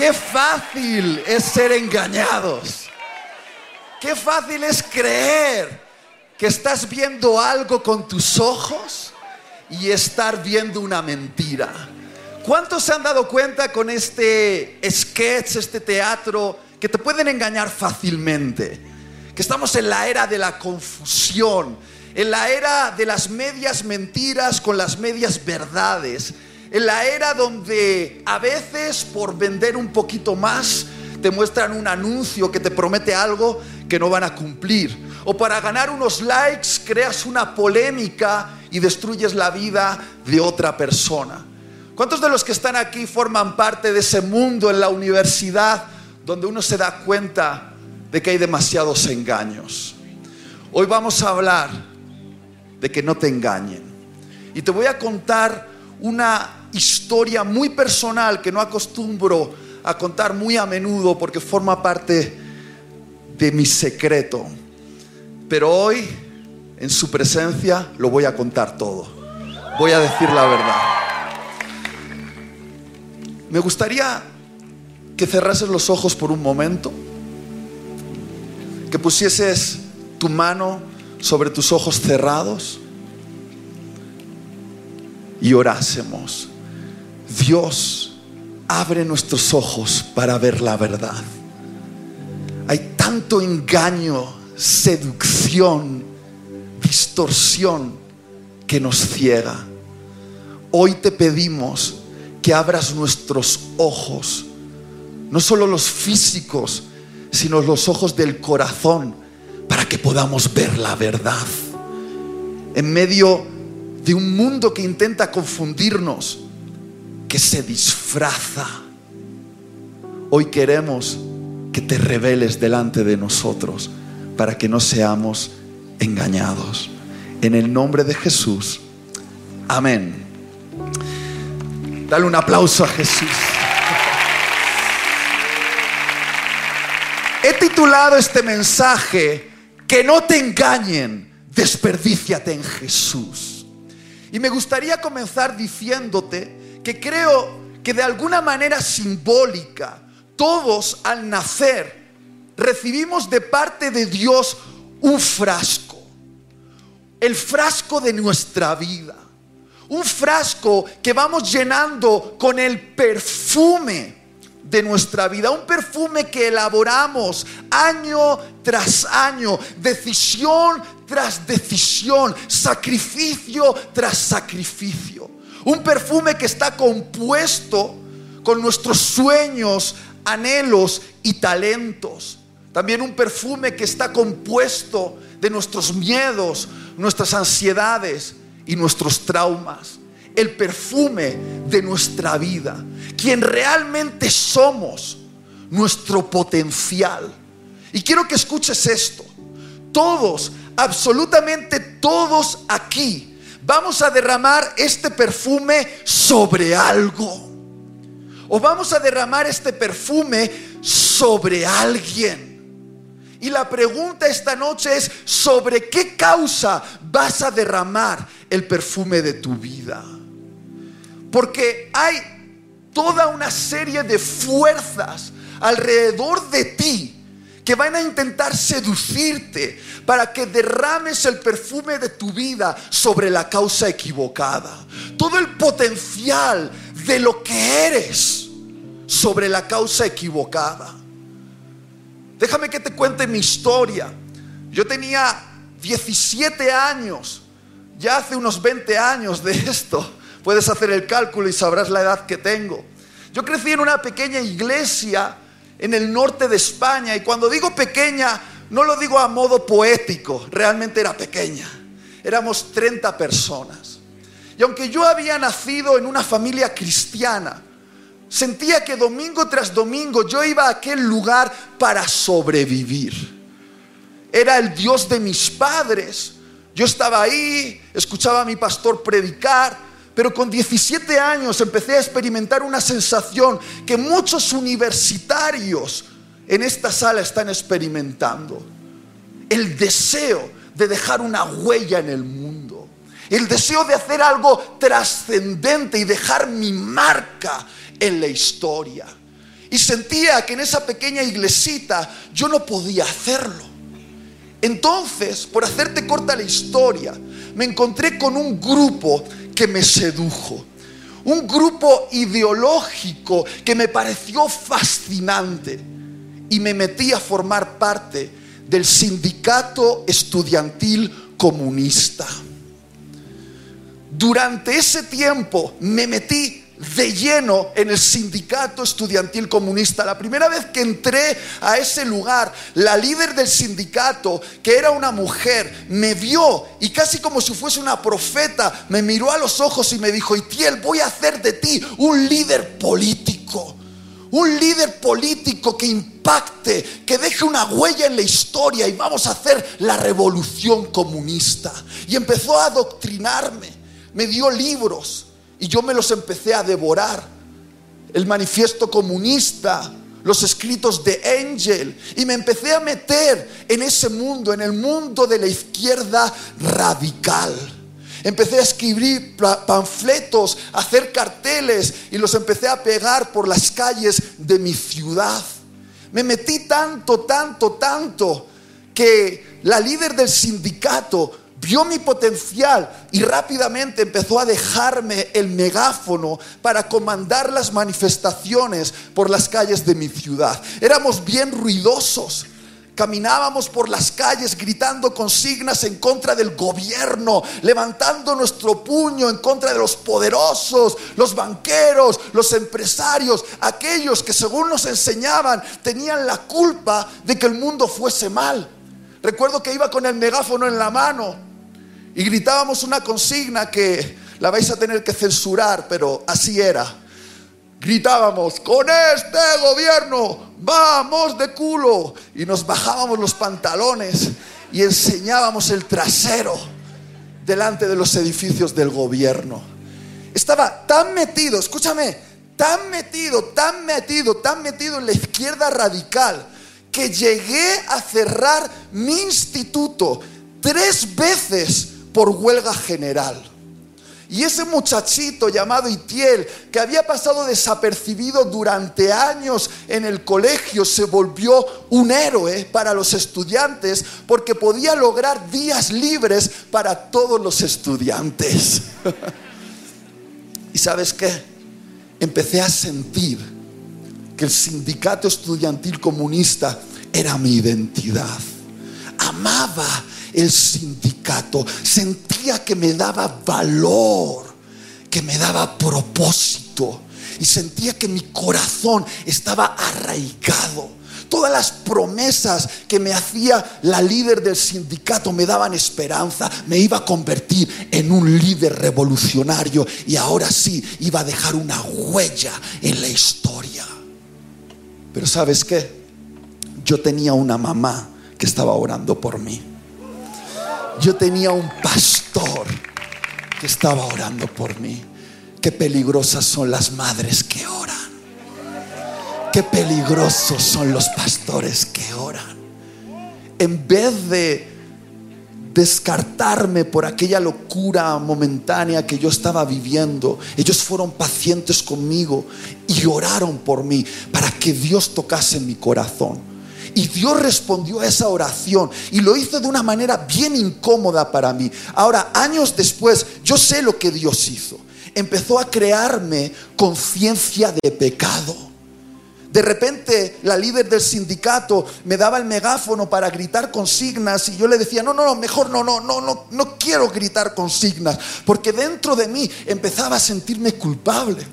Qué fácil es ser engañados. Qué fácil es creer que estás viendo algo con tus ojos y estar viendo una mentira. ¿Cuántos se han dado cuenta con este sketch, este teatro, que te pueden engañar fácilmente? Que estamos en la era de la confusión, en la era de las medias mentiras con las medias verdades, en la era donde a veces por vender un poquito más te muestran un anuncio que te promete algo que no van a cumplir. O para ganar unos likes creas una polémica y destruyes la vida de otra persona. ¿Cuántos de los que están aquí forman parte de ese mundo en la universidad donde uno se da cuenta de que hay demasiados engaños? Hoy vamos a hablar de que no te engañen. Y te voy a contar una historia muy personal que no acostumbro a contar muy a menudo porque forma parte de mi secreto. Pero hoy, en su presencia, lo voy a contar todo. Voy a decir la verdad. Me gustaría que cerrases los ojos por un momento, que pusieses tu mano sobre tus ojos cerrados y orásemos. Dios, abre nuestros ojos para ver la verdad. Hay tanto engaño, seducción, distorsión que nos ciega. Hoy te pedimos que abras nuestros ojos, no solo los físicos, sino los ojos del corazón, para que podamos ver la verdad. En medio de un mundo que intenta confundirnos, que se disfraza. Hoy queremos que te reveles delante de nosotros para que no seamos engañados. En el nombre de Jesús. Amén. Dale un aplauso a Jesús. He titulado este mensaje, que no te engañen, desperdíciate en Jesús. Y me gustaría comenzar diciéndote que creo que de alguna manera simbólica, todos al nacer recibimos de parte de Dios un frasco, el frasco de nuestra vida, un frasco que vamos llenando con el perfume de nuestra vida, un perfume que elaboramos año tras año, decisión tras decisión, sacrificio tras sacrificio. Un perfume que está compuesto con nuestros sueños, anhelos y talentos. También un perfume que está compuesto de nuestros miedos, nuestras ansiedades y nuestros traumas. El perfume de nuestra vida. Quien realmente somos, nuestro potencial. Y quiero que escuches esto. Todos, absolutamente todos aquí vamos a derramar este perfume sobre algo. O vamos a derramar este perfume sobre alguien. Y la pregunta esta noche es, ¿sobre qué causa vas a derramar el perfume de tu vida? Porque hay toda una serie de fuerzas alrededor de ti que van a intentar seducirte para que derrames el perfume de tu vida sobre la causa equivocada. Todo el potencial de lo que eres sobre la causa equivocada. Déjame que te cuente mi historia. Yo tenía 17 años, ya hace unos 20 años de esto. Puedes hacer el cálculo y sabrás la edad que tengo. Yo crecí en una pequeña iglesia en el norte de España. Y cuando digo pequeña, no lo digo a modo poético, realmente era pequeña. Éramos 30 personas. Y aunque yo había nacido en una familia cristiana, sentía que domingo tras domingo yo iba a aquel lugar para sobrevivir. Era el Dios de mis padres. Yo estaba ahí, escuchaba a mi pastor predicar, pero con 17 años empecé a experimentar una sensación que muchos universitarios en esta sala están experimentando. El deseo de dejar una huella en el mundo. El deseo de hacer algo trascendente y dejar mi marca en la historia. Y sentía que en esa pequeña iglesita yo no podía hacerlo. Entonces, por hacerte corta la historia, me encontré con un grupo que me sedujo. Un grupo ideológico que me pareció fascinante. Y me metí a formar parte del sindicato estudiantil comunista. Durante ese tiempo me metí de lleno en el sindicato estudiantil comunista. La primera vez que entré a ese lugar, la líder del sindicato, que era una mujer, me vio y casi como si fuese una profeta, me miró a los ojos y me dijo, Itiel, voy a hacer de ti un líder político. Un líder político que impacte, que deje una huella en la historia y vamos a hacer la revolución comunista. Y empezó a adoctrinarme, me dio libros, y yo me los empecé a devorar. El manifiesto comunista, los escritos de Angel. Y me empecé a meter en ese mundo, en el mundo de la izquierda radical. Empecé a escribir panfletos, a hacer carteles y los empecé a pegar por las calles de mi ciudad. Me metí tanto, tanto, tanto que la líder del sindicato vio mi potencial y rápidamente empezó a dejarme el megáfono para comandar las manifestaciones por las calles de mi ciudad. Éramos bien ruidosos. Caminábamos por las calles gritando consignas en contra del gobierno, levantando nuestro puño en contra de los poderosos, los banqueros, los empresarios, aquellos que según nos enseñaban tenían la culpa de que el mundo fuese mal. Recuerdo que iba con el megáfono en la mano y gritábamos una consigna que la vais a tener que censurar, pero así era. Gritábamos, con este gobierno vamos de culo. Y nos bajábamos los pantalones y enseñábamos el trasero delante de los edificios del gobierno. Estaba tan metido, escúchame, tan metido, tan metido, tan metido en la izquierda radical, que llegué a cerrar mi instituto tres veces por huelga general. Y ese muchachito llamado Itiel, que había pasado desapercibido durante años en el colegio, se volvió un héroe para los estudiantes porque podía lograr días libres para todos los estudiantes. ¿Y sabes qué? Empecé a sentir que el sindicato estudiantil comunista era mi identidad. Amaba el sindicato. Sentía que me daba valor, que me daba propósito. Y sentía que mi corazón estaba arraigado. Todas las promesas que me hacía la líder del sindicato me daban esperanza. Me iba a convertir en un líder revolucionario y ahora sí iba a dejar una huella en la historia. Pero sabes qué? Yo tenía una mamá que estaba orando por mí yo tenía un pastor que estaba orando por mí. Qué peligrosas son las madres que oran. Qué peligrosos son los pastores que oran. En vez de descartarme por aquella locura momentánea que yo estaba viviendo, ellos fueron pacientes conmigo y oraron por mí para que Dios tocase mi corazón. Y Dios respondió a esa oración y lo hizo de una manera bien incómoda para mí. Ahora, años después, yo sé lo que Dios hizo. Empezó a crearme conciencia de pecado. De repente la líder del sindicato me daba el megáfono para gritar consignas y yo le decía, no, no, no, mejor no, no, no, no, no quiero gritar consignas, porque dentro de mí empezaba a sentirme culpable.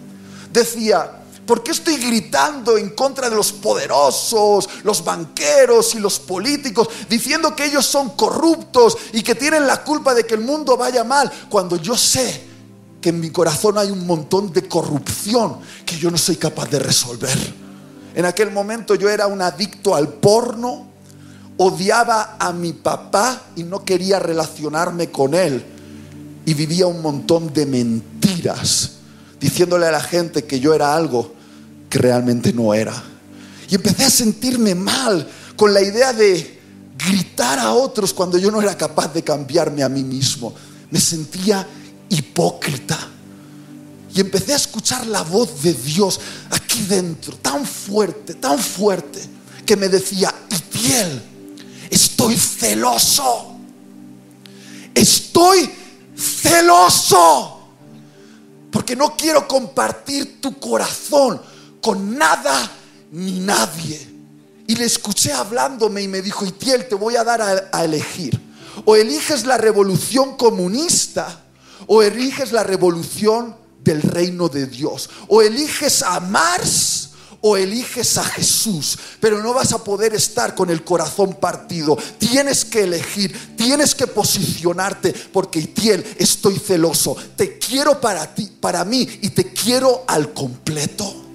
Decía, ¿Por qué estoy gritando en contra de los poderosos, los banqueros y los políticos, diciendo que ellos son corruptos y que tienen la culpa de que el mundo vaya mal, cuando yo sé que en mi corazón hay un montón de corrupción que yo no soy capaz de resolver? En aquel momento yo era un adicto al porno, odiaba a mi papá y no quería relacionarme con él y vivía un montón de mentiras diciéndole a la gente que yo era algo que realmente no era. Y empecé a sentirme mal con la idea de gritar a otros cuando yo no era capaz de cambiarme a mí mismo. Me sentía hipócrita. Y empecé a escuchar la voz de Dios aquí dentro, tan fuerte, tan fuerte, que me decía, Itiel, estoy celoso. Estoy celoso. Porque no quiero compartir tu corazón con nada ni nadie. Y le escuché hablándome y me dijo, Itiel, te voy a dar a, elegir. O eliges la revolución comunista o eliges la revolución del reino de Dios. O eliges a Mars o eliges a Jesús, pero no vas a poder estar con el corazón partido. Tienes que elegir, tienes que posicionarte, porque Itiel, estoy celoso. Te quiero para ti, para mí y te quiero al completo.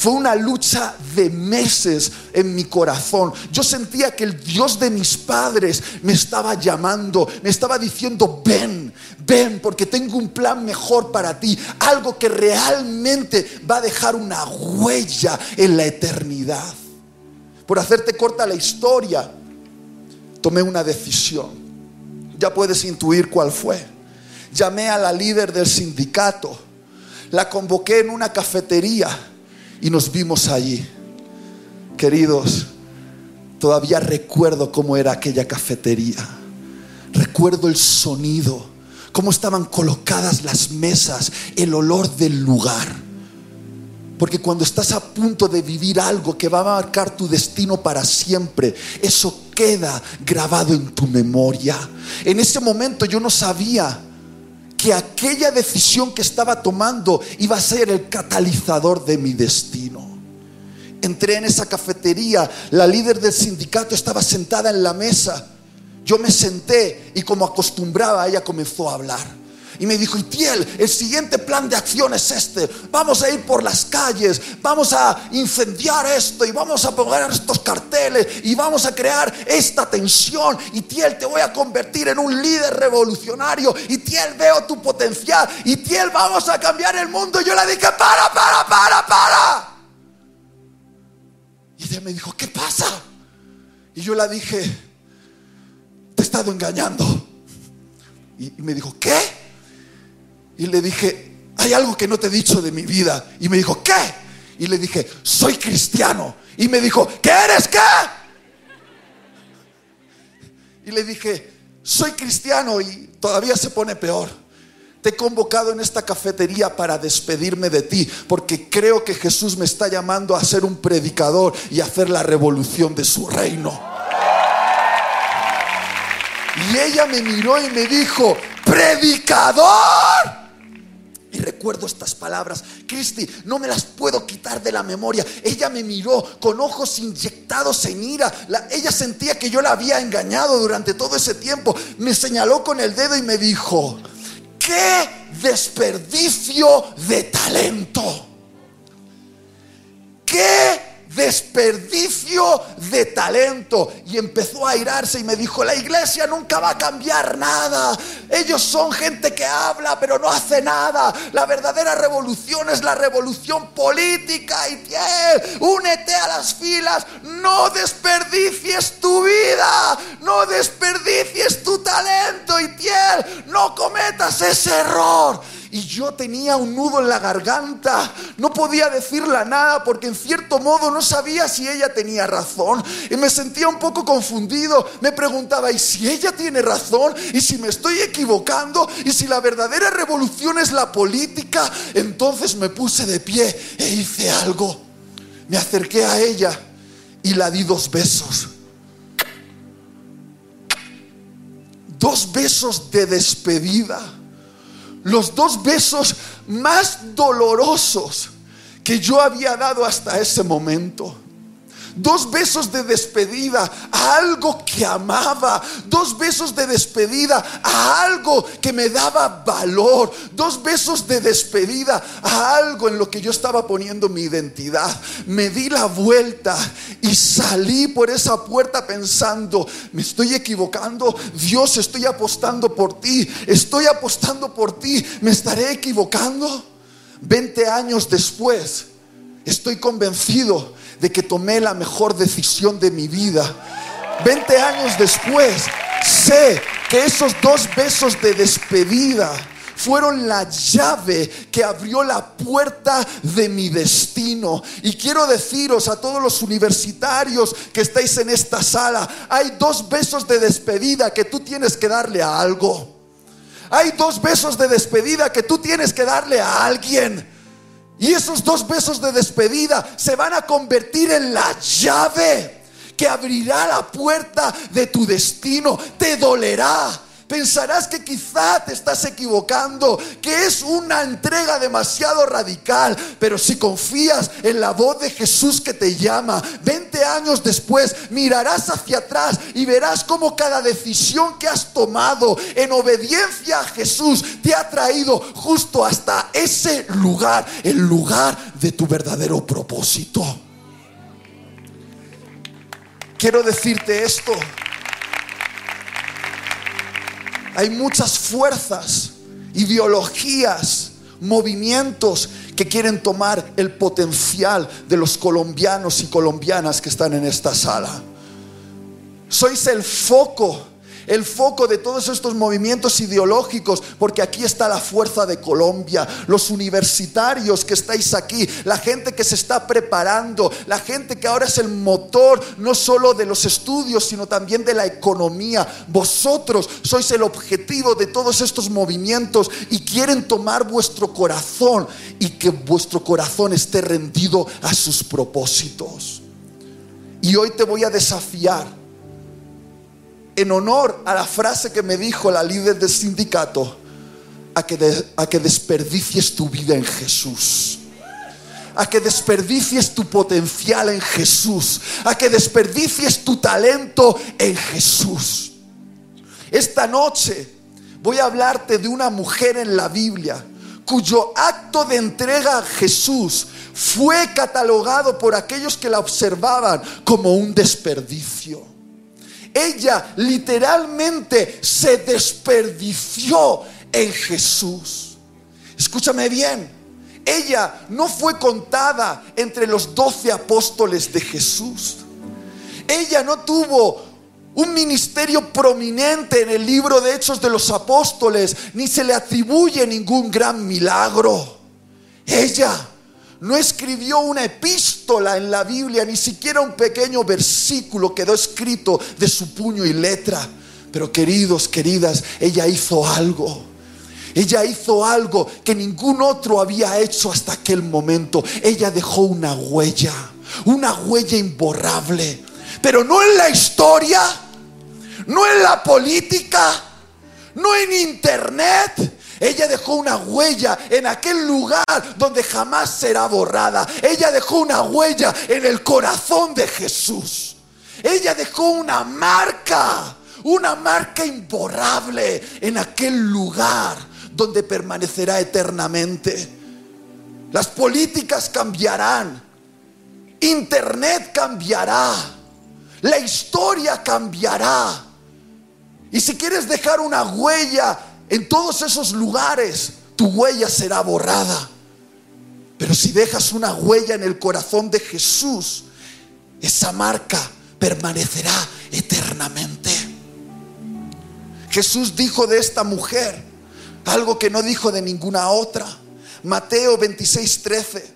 Fue una lucha de meses en mi corazón. Yo sentía que el Dios de mis padres me estaba llamando, me estaba diciendo, ven, ven, porque tengo un plan mejor para ti. Algo que realmente va a dejar una huella en la eternidad. Por hacerte corta la historia, tomé una decisión. Ya puedes intuir cuál fue. Llamé a la líder del sindicato. La convoqué en una cafetería y nos vimos allí. Queridos, todavía recuerdo cómo era aquella cafetería. Recuerdo el sonido, cómo estaban colocadas las mesas, el olor del lugar. Porque cuando estás a punto de vivir algo que va a marcar tu destino para siempre, eso queda grabado en tu memoria. En ese momento yo no sabía que aquella decisión que estaba tomando iba a ser el catalizador de mi destino. Entré en esa cafetería, la líder del sindicato estaba sentada en la mesa. Yo me senté y como acostumbraba, ella comenzó a hablar. Y me dijo, Itiel, el siguiente plan de acción es este. Vamos a ir por las calles, vamos a incendiar esto y vamos a poner estos carteles y vamos a crear esta tensión. Itiel, te voy a convertir en un líder revolucionario. Itiel, veo tu potencial. Itiel, vamos a cambiar el mundo. Y yo le dije, para, para, para, para. Y ella me dijo, ¿qué pasa? Y yo le dije, te he estado engañando. Y me dijo, ¿qué? Y le dije, hay algo que no te he dicho de mi vida. Y me dijo, ¿qué? Y le dije, soy cristiano. Y me dijo, ¿qué eres qué? Y le dije, soy cristiano y todavía se pone peor. Te he convocado en esta cafetería para despedirme de ti, porque creo que Jesús me está llamando a ser un predicador y a hacer la revolución de su reino. Y ella me miró y me dijo, predicador. Y recuerdo estas palabras, Cristi, no me las puedo quitar de la memoria. Ella me miró con ojos inyectados en ira. ella sentía que yo la había engañado durante todo ese tiempo. Me señaló con el dedo y me dijo, qué desperdicio de talento. Qué desperdicio de talento. Y empezó a airarse y me dijo, la iglesia nunca va a cambiar nada. Ellos son gente que habla pero no hace nada. La verdadera revolución es la revolución política. Y tiel, únete a las filas. No desperdicies tu vida. No desperdicies tu talento. Y tiel, no cometas ese error y yo tenía un nudo en la garganta. No podía decirle nada porque en cierto modo no sabía si ella tenía razón. Y me sentía un poco confundido. Me preguntaba, ¿y si ella tiene razón? ¿Y si me estoy equivocando? ¿Y si la verdadera revolución es la política? Entonces me puse de pie e hice algo. Me acerqué a ella y la di dos besos. Dos besos de despedida los dos besos más dolorosos que yo había dado hasta ese momento. Dos besos de despedida a algo que amaba. Dos besos de despedida a algo que me daba valor. Dos besos de despedida a algo en lo que yo estaba poniendo mi identidad. Me di la vuelta y salí por esa puerta pensando, me estoy equivocando. Dios, estoy apostando por ti. Estoy apostando por ti. ¿Me estaré equivocando? Veinte años después, estoy convencido de que tomé la mejor decisión de mi vida. 20 años después, sé que esos dos besos de despedida fueron la llave que abrió la puerta de mi destino. Y quiero deciros a todos los universitarios que estáis en esta sala, hay dos besos de despedida que tú tienes que darle a algo. Hay dos besos de despedida que tú tienes que darle a alguien. Y esos dos besos de despedida se van a convertir en la llave que abrirá la puerta de tu destino. Te dolerá Pensarás que quizá te estás equivocando, que es una entrega demasiado radical, pero si confías en la voz de Jesús que te llama, 20 años después mirarás hacia atrás y verás cómo cada decisión que has tomado en obediencia a Jesús te ha traído justo hasta ese lugar, el lugar de tu verdadero propósito. Quiero decirte esto. Hay muchas fuerzas, ideologías, movimientos que quieren tomar el potencial de los colombianos y colombianas que están en esta sala. Sois el foco el foco de todos estos movimientos ideológicos, porque aquí está la fuerza de Colombia, los universitarios que estáis aquí, la gente que se está preparando, la gente que ahora es el motor no solo de los estudios, sino también de la economía. Vosotros sois el objetivo de todos estos movimientos y quieren tomar vuestro corazón y que vuestro corazón esté rendido a sus propósitos. Y hoy te voy a desafiar en honor a la frase que me dijo la líder del sindicato, a que, a que desperdicies tu vida en Jesús a que desperdicies tu potencial en Jesús, a que desperdicies tu talento en Jesús. Esta noche voy a hablarte de una mujer en la Biblia cuyo acto de entrega a Jesús fue catalogado por aquellos que la observaban como un desperdicio. Ella literalmente se desperdició en Jesús. Escúchame bien, ella no fue contada entre los doce apóstoles de Jesús. Ella no tuvo un ministerio prominente en el libro de Hechos de los Apóstoles, ni se le atribuye ningún gran milagro. Ella no escribió una epístola en la Biblia, ni siquiera un pequeño versículo quedó escrito de su puño y letra. Pero queridos, queridas, ella hizo algo. Ella hizo algo que ningún otro había hecho hasta aquel momento. Ella dejó una huella, una huella imborrable. Pero no en la historia, no en la política, no en internet, ella dejó una huella en aquel lugar donde jamás será borrada. Ella dejó una huella en el corazón de Jesús. Ella dejó una marca, una marca imborrable en aquel lugar donde permanecerá eternamente. Las políticas cambiarán. Internet cambiará. La historia cambiará. Y si quieres dejar una huella en todos esos lugares tu huella será borrada. Pero si dejas una huella en el corazón de Jesús, esa marca permanecerá eternamente. Jesús dijo de esta mujer algo que no dijo de ninguna otra. Mateo 26, 13.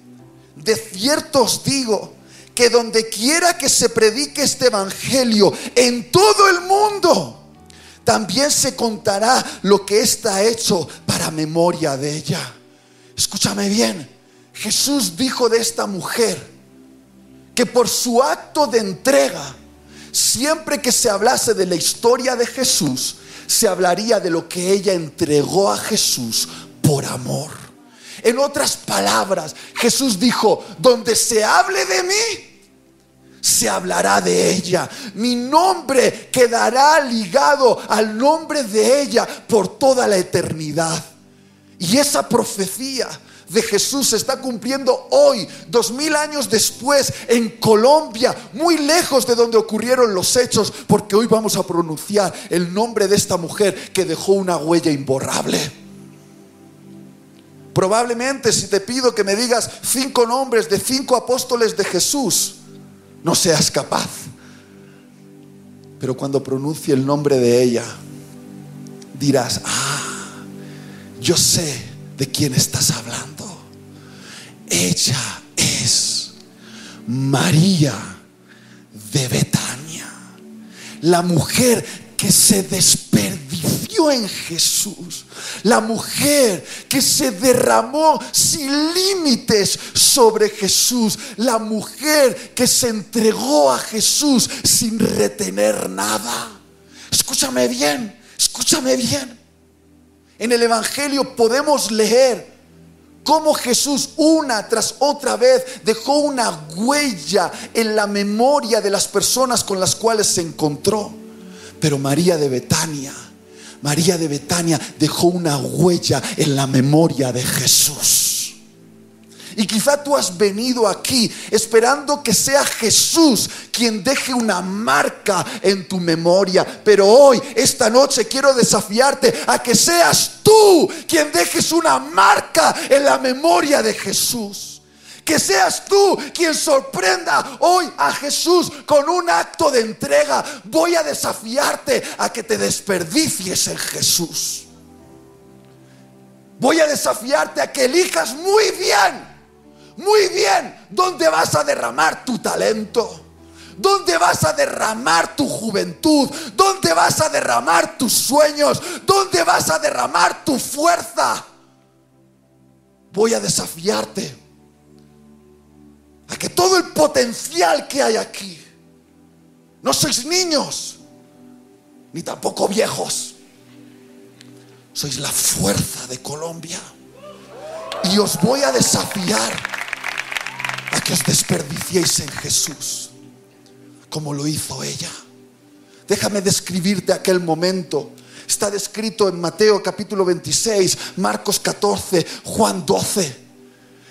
De cierto os digo que donde quiera que se predique este evangelio en todo el mundo, también se contará lo que está hecho para memoria de ella. Escúchame bien, Jesús dijo de esta mujer que por su acto de entrega, siempre que se hablase de la historia de Jesús, se hablaría de lo que ella entregó a Jesús por amor. En otras palabras, Jesús dijo, donde se hable de mí, se hablará de ella. Mi nombre quedará ligado al nombre de ella por toda la eternidad. Y esa profecía de Jesús se está cumpliendo hoy, dos mil años después, en Colombia, muy lejos de donde ocurrieron los hechos, porque hoy vamos a pronunciar el nombre de esta mujer que dejó una huella imborrable. Probablemente si te pido que me digas cinco nombres de cinco apóstoles de Jesús, no seas capaz. Pero cuando pronuncie el nombre de ella, dirás, ah, yo sé de quién estás hablando. Ella es María de Betania, la mujer que se desperdició en Jesús, la mujer que se derramó sin límites sobre Jesús, la mujer que se entregó a Jesús sin retener nada. Escúchame bien, escúchame bien. En el Evangelio podemos leer cómo Jesús una tras otra vez dejó una huella en la memoria de las personas con las cuales se encontró. Pero María de Betania, María de Betania dejó una huella en la memoria de Jesús. Y quizá tú has venido aquí esperando que sea Jesús quien deje una marca en tu memoria. Pero hoy, esta noche, quiero desafiarte a que seas tú quien dejes una marca en la memoria de Jesús. Que seas tú quien sorprenda hoy a Jesús con un acto de entrega. Voy a desafiarte a que te desperdicies en Jesús. Voy a desafiarte a que elijas muy bien muy bien dónde vas a derramar tu talento. ¿Dónde vas a derramar tu juventud? ¿Dónde vas a derramar tus sueños? ¿Dónde vas a derramar tu fuerza? Voy a desafiarte a que todo el potencial que hay aquí, no sois niños, ni tampoco viejos, sois la fuerza de Colombia. Y os voy a desafiar a que os desperdiciéis en Jesús, como lo hizo ella. Déjame describirte aquel momento. Está descrito en Mateo capítulo 26, Marcos 14, Juan 12.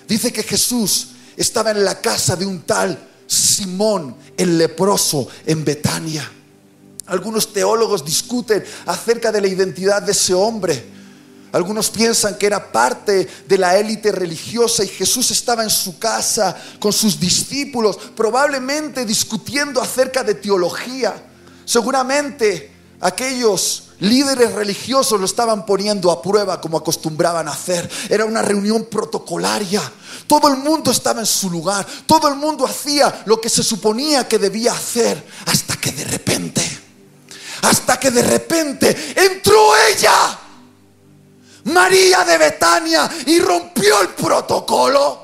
Dice que Jesús estaba en la casa de un tal Simón el leproso en Betania. Algunos teólogos discuten acerca de la identidad de ese hombre. Algunos piensan que era parte de la élite religiosa y Jesús estaba en su casa con sus discípulos, probablemente discutiendo acerca de teología. Seguramente aquellos líderes religiosos lo estaban poniendo a prueba como acostumbraban hacer. Era una reunión protocolaria. Todo el mundo estaba en su lugar. Todo el mundo hacía lo que se suponía que debía hacer. Hasta que de repente, hasta que de repente entró ella María de Betania y rompió el protocolo.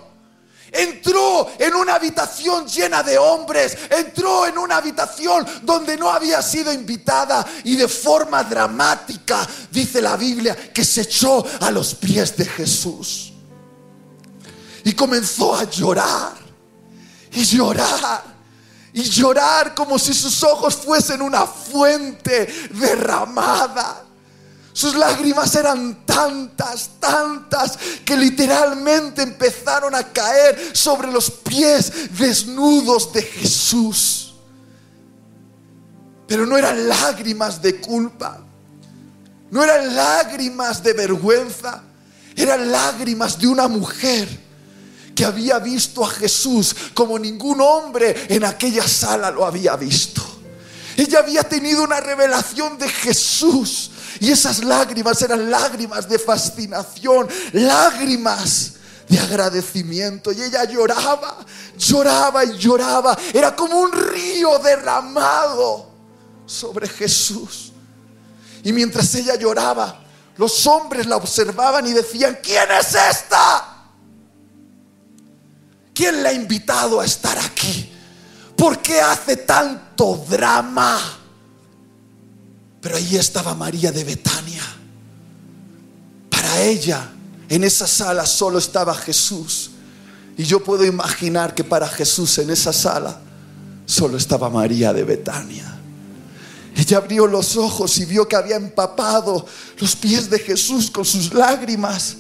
Entró en una habitación llena de hombres, entró en una habitación donde no había sido invitada y de forma dramática, dice la Biblia, que se echó a los pies de Jesús. Y comenzó a llorar y llorar y llorar como si sus ojos fuesen una fuente derramada. Sus lágrimas eran tantas, tantas, que literalmente empezaron a caer sobre los pies desnudos de Jesús. Pero no eran lágrimas de culpa, no eran lágrimas de vergüenza, eran lágrimas de una mujer que había visto a Jesús como ningún hombre en aquella sala lo había visto. Ella había tenido una revelación de Jesús y esas lágrimas eran lágrimas de fascinación, lágrimas de agradecimiento. Y ella lloraba, lloraba y lloraba. Era como un río derramado sobre Jesús. Y mientras ella lloraba, los hombres la observaban y decían, ¿quién es esta? ¿Quién la ha invitado a estar aquí? ¿Por qué hace tanto drama? Pero ahí estaba María de Betania. Para ella, en esa sala solo estaba Jesús. Y yo puedo imaginar que para Jesús en esa sala solo estaba María de Betania. Ella abrió los ojos y vio que había empapado los pies de Jesús con sus lágrimas.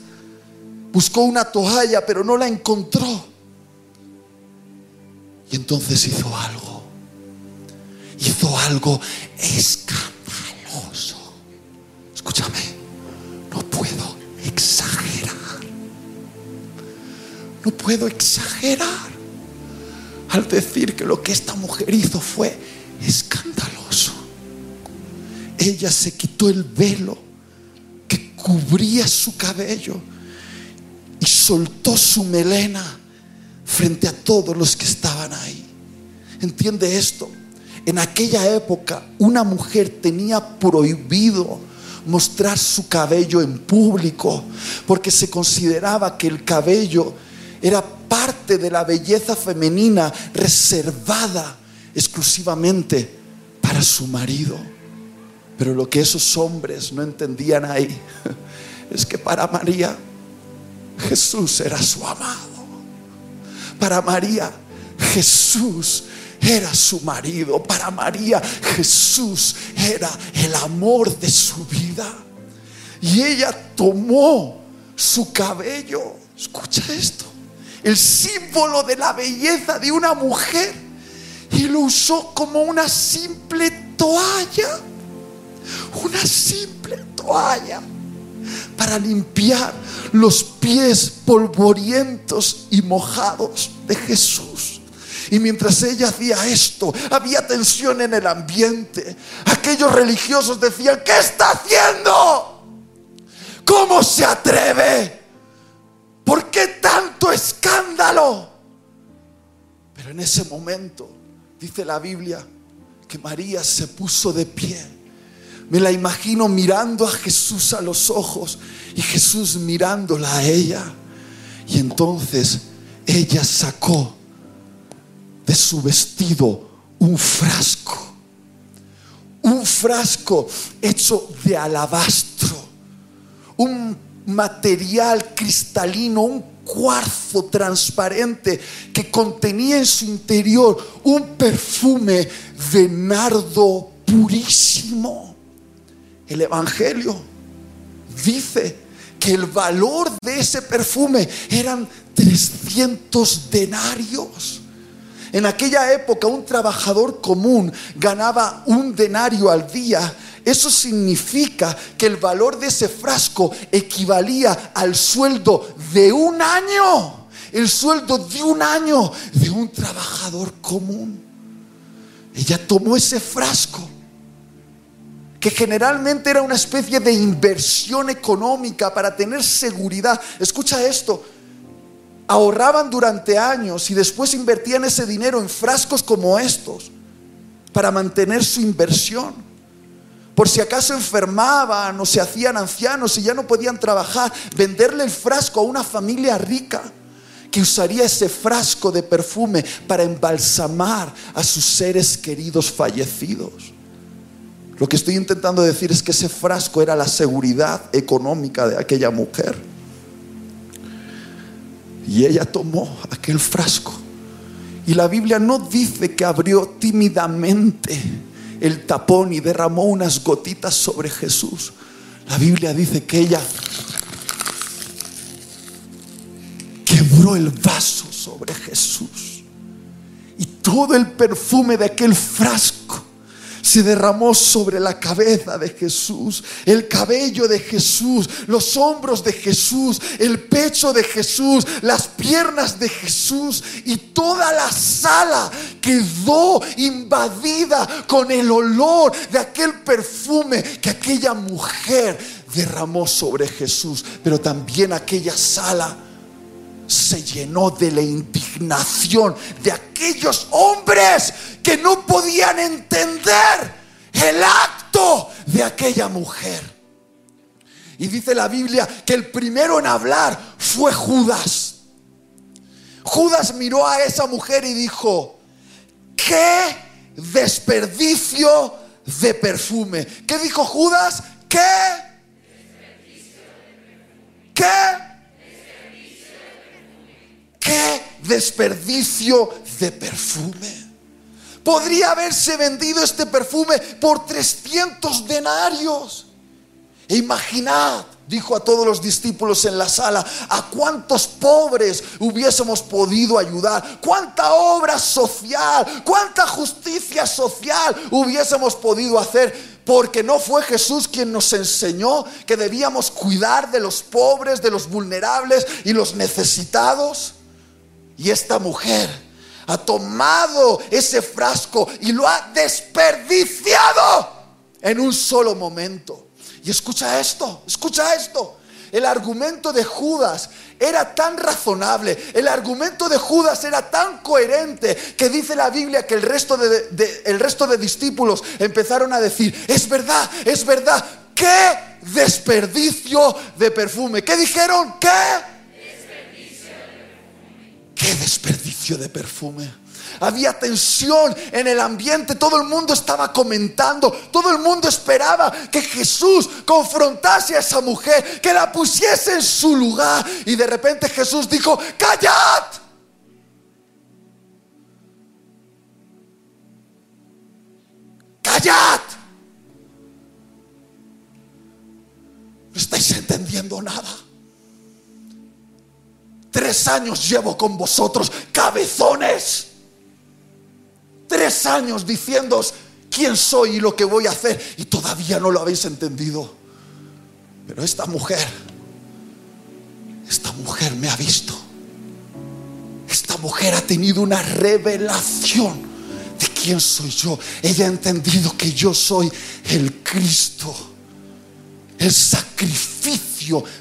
Buscó una toalla, pero no la encontró. Y entonces hizo algo. Hizo algo escandaloso Escúchame, no puedo exagerar. No puedo exagerar al decir que lo que esta mujer hizo fue escandaloso. Ella se quitó el velo que cubría su cabello y soltó su melena frente a todos los que estaban ahí. ¿Entiende esto? En aquella época una mujer tenía prohibido mostrar su cabello en público porque se consideraba que el cabello era parte de la belleza femenina reservada exclusivamente para su marido. Pero lo que esos hombres no entendían ahí es que para María Jesús era su amado. Para María Jesús era su marido. Para María Jesús era el amor de su vida. Y ella tomó su cabello. Escucha esto. El símbolo de la belleza de una mujer. Y lo usó como una simple toalla. Una simple toalla para limpiar los pies polvorientos y mojados de Jesús. Y mientras ella hacía esto, había tensión en el ambiente. Aquellos religiosos decían, ¿qué está haciendo? ¿Cómo se atreve? ¿Por qué tanto escándalo? Pero en ese momento, dice la Biblia, que María se puso de pie. Me la imagino mirando a Jesús a los ojos y Jesús mirándola a ella. Y entonces ella sacó de su vestido un frasco, un frasco hecho de alabastro, un material cristalino, un cuarzo transparente que contenía en su interior un perfume de nardo purísimo. El Evangelio dice que el valor de ese perfume eran 300 denarios. En aquella época un trabajador común ganaba un denario al día. Eso significa que el valor de ese frasco equivalía al sueldo de un año. El sueldo de un año de un trabajador común. Ella tomó ese frasco que generalmente era una especie de inversión económica para tener seguridad. Escucha esto, ahorraban durante años y después invertían ese dinero en frascos como estos para mantener su inversión. Por si acaso enfermaban o se hacían ancianos y ya no podían trabajar, venderle el frasco a una familia rica que usaría ese frasco de perfume para embalsamar a sus seres queridos fallecidos. Lo que estoy intentando decir es que ese frasco era la seguridad económica de aquella mujer. Y ella tomó aquel frasco. Y la Biblia no dice que abrió tímidamente el tapón y derramó unas gotitas sobre Jesús. La Biblia dice que ella quebró el vaso sobre Jesús. Y todo el perfume de aquel frasco se derramó sobre la cabeza de Jesús, el cabello de Jesús, los hombros de Jesús, el pecho de Jesús, las piernas de Jesús y toda la sala quedó invadida con el olor de aquel perfume que aquella mujer derramó sobre Jesús, pero también aquella sala se llenó de la indignación de aquellos hombres que no podían entender el acto de aquella mujer. Y dice la Biblia que el primero en hablar fue Judas. Judas miró a esa mujer y dijo, qué desperdicio de perfume. ¿Qué dijo Judas? ¿Qué? ¿Qué? Qué desperdicio de perfume. Podría haberse vendido este perfume por 300 denarios. E imaginad, dijo a todos los discípulos en la sala, a cuántos pobres hubiésemos podido ayudar, cuánta obra social, cuánta justicia social hubiésemos podido hacer, porque no fue Jesús quien nos enseñó que debíamos cuidar de los pobres, de los vulnerables y los necesitados. Y esta mujer ha tomado ese frasco y lo ha desperdiciado en un solo momento. Y escucha esto, escucha esto. El argumento de Judas era tan razonable, el argumento de Judas era tan coherente que dice la Biblia que el resto de, el resto de discípulos empezaron a decir, es verdad, es verdad, qué desperdicio de perfume. ¿Qué dijeron? ¿Qué? ¿Qué desperdicio de perfume? había tensión en el ambiente, todo el mundo estaba comentando, todo el mundo esperaba que Jesús confrontase a esa mujer, que la pusiese en su lugar. Y de repente Jesús dijo, callad. Callad. No estáis entendiendo nada. Tres años llevo con vosotros, cabezones tres años diciéndoos quién soy y lo que voy a hacer y todavía no lo habéis entendido. Pero esta mujer, esta mujer me ha visto. Esta mujer ha tenido una revelación de quién soy yo. Ella ha entendido que yo soy el Cristo, el sacrificio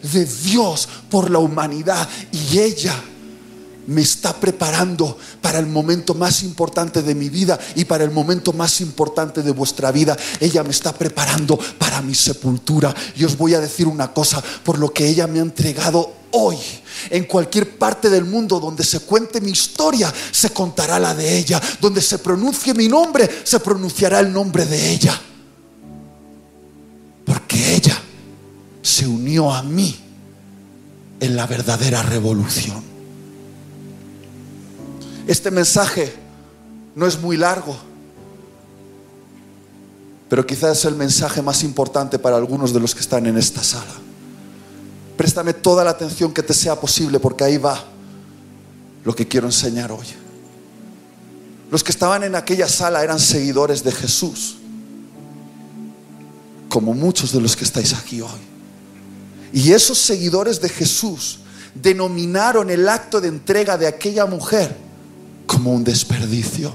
de Dios por la humanidad. Y ella me está preparando para el momento más importante de mi vida y para el momento más importante de vuestra vida. Ella me está preparando para mi sepultura. Y os voy a decir una cosa, por lo que ella me ha entregado hoy, en cualquier parte del mundo donde se cuente mi historia, se contará la de ella. Donde se pronuncie mi nombre, se pronunciará el nombre de ella. Porque ella se unió a mí en la verdadera revolución. Este mensaje no es muy largo, pero quizás es el mensaje más importante para algunos de los que están en esta sala. Préstame toda la atención que te sea posible porque ahí va lo que quiero enseñar hoy. Los que estaban en aquella sala eran seguidores de Jesús, como muchos de los que estáis aquí hoy. Y esos seguidores de Jesús denominaron el acto de entrega de aquella mujer como un desperdicio.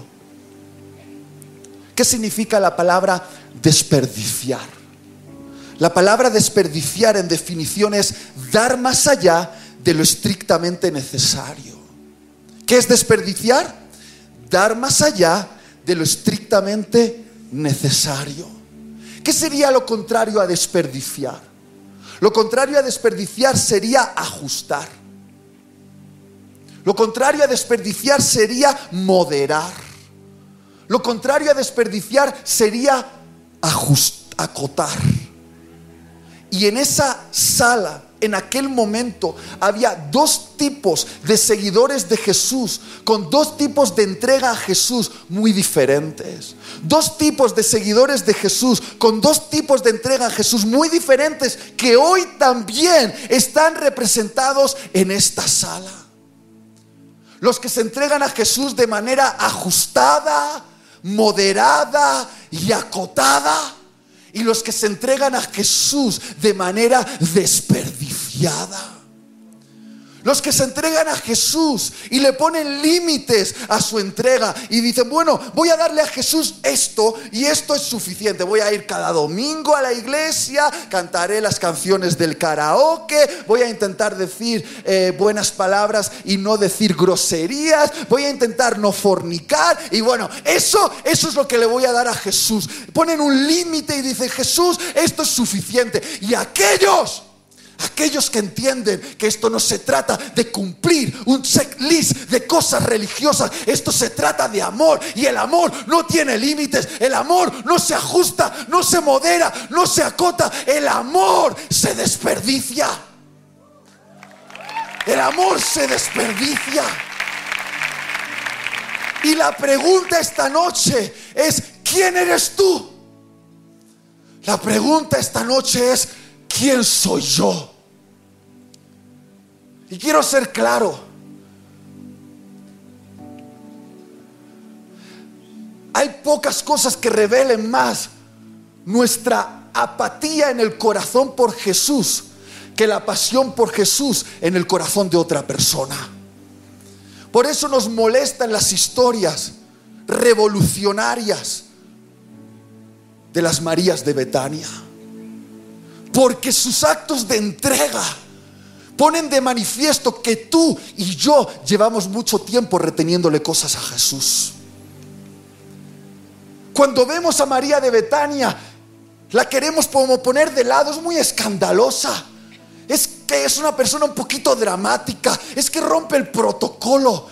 ¿Qué significa la palabra desperdiciar? La palabra desperdiciar en definición es dar más allá de lo estrictamente necesario. ¿Qué es desperdiciar? Dar más allá de lo estrictamente necesario. ¿Qué sería lo contrario a desperdiciar? Lo contrario a desperdiciar sería ajustar. Lo contrario a desperdiciar sería moderar. Lo contrario a desperdiciar sería acotar. Y en esa sala, en aquel momento, había dos tipos de seguidores de Jesús, con dos tipos de entrega a Jesús muy diferentes. Dos tipos de seguidores de Jesús, con dos tipos de entrega a Jesús muy diferentes, que hoy también están representados en esta sala. Los que se entregan a Jesús de manera ajustada, moderada y acotada. Y los que se entregan a Jesús de manera desperdiciada. Los que se entregan a Jesús y le ponen límites a su entrega y dicen, bueno, voy a darle a Jesús esto y esto es suficiente. Voy a ir cada domingo a la iglesia, cantaré las canciones del karaoke, voy a intentar decir eh, buenas palabras y no decir groserías, voy a intentar no fornicar y bueno, eso, eso es lo que le voy a dar a Jesús. Ponen un límite y dicen, Jesús, esto es suficiente. Y aquellos Aquellos que entienden que esto no se trata de cumplir un checklist de cosas religiosas, esto se trata de amor y el amor no tiene límites, el amor no se ajusta, no se modera, no se acota, el amor se desperdicia. El amor se desperdicia. Y la pregunta esta noche es, ¿quién eres tú? La pregunta esta noche es, ¿quién soy yo? Y quiero ser claro. Hay pocas cosas que revelen más nuestra apatía en el corazón por Jesús que la pasión por Jesús en el corazón de otra persona. Por eso nos molestan las historias revolucionarias de las Marías de Betania. porque sus actos de entrega ponen de manifiesto que tú y yo llevamos mucho tiempo reteniéndole cosas a Jesús. Cuando vemos a María de Betania, la queremos como poner de lado, es muy escandalosa. Es que es una persona un poquito dramática, es que rompe el protocolo.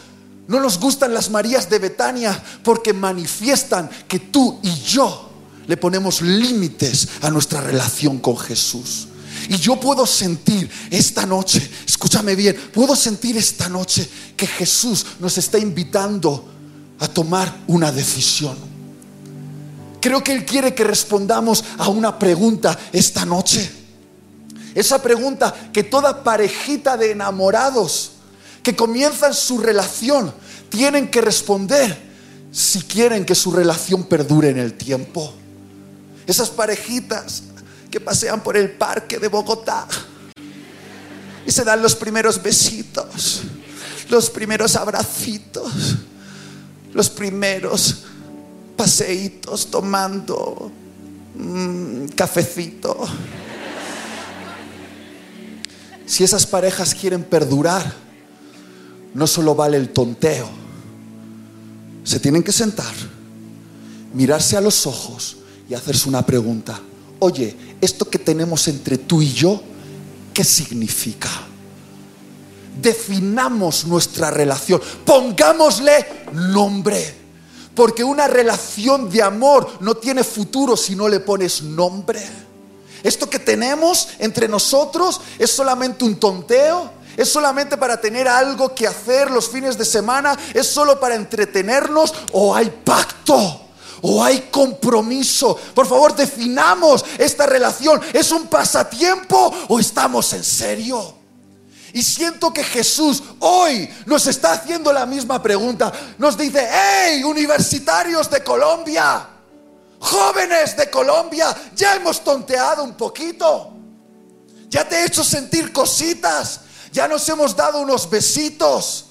No nos gustan las Marías de Betania porque manifiestan que tú y yo le ponemos límites a nuestra relación con Jesús. Y yo puedo sentir esta noche, escúchame bien, puedo sentir esta noche que Jesús nos está invitando a tomar una decisión. Creo que Él quiere que respondamos a una pregunta esta noche. Esa pregunta que toda parejita de enamorados que comienzan su relación tienen que responder si quieren que su relación perdure en el tiempo. Esas parejitas que pasean por el parque de Bogotá y se dan los primeros besitos, los primeros abracitos, los primeros paseitos tomando mm, cafecito. Si esas parejas quieren perdurar, no solo vale el tonteo, se tienen que sentar, mirarse a los ojos y hacerse una pregunta oye, esto que tenemos entre tú y yo, ¿qué significa? Definamos nuestra relación, pongámosle nombre. Porque una relación de amor no tiene futuro si no le pones nombre. Esto que tenemos entre nosotros es solamente un tonteo, es solamente para tener algo que hacer los fines de semana, es solo para entretenernos o hay pacto o hay compromiso. Por favor, definamos esta relación. ¿Es un pasatiempo o estamos en serio? Y siento que Jesús hoy nos está haciendo la misma pregunta. Nos dice, hey, universitarios de Colombia, jóvenes de Colombia, ya hemos tonteado un poquito. Ya te he hecho sentir cositas. Ya nos hemos dado unos besitos.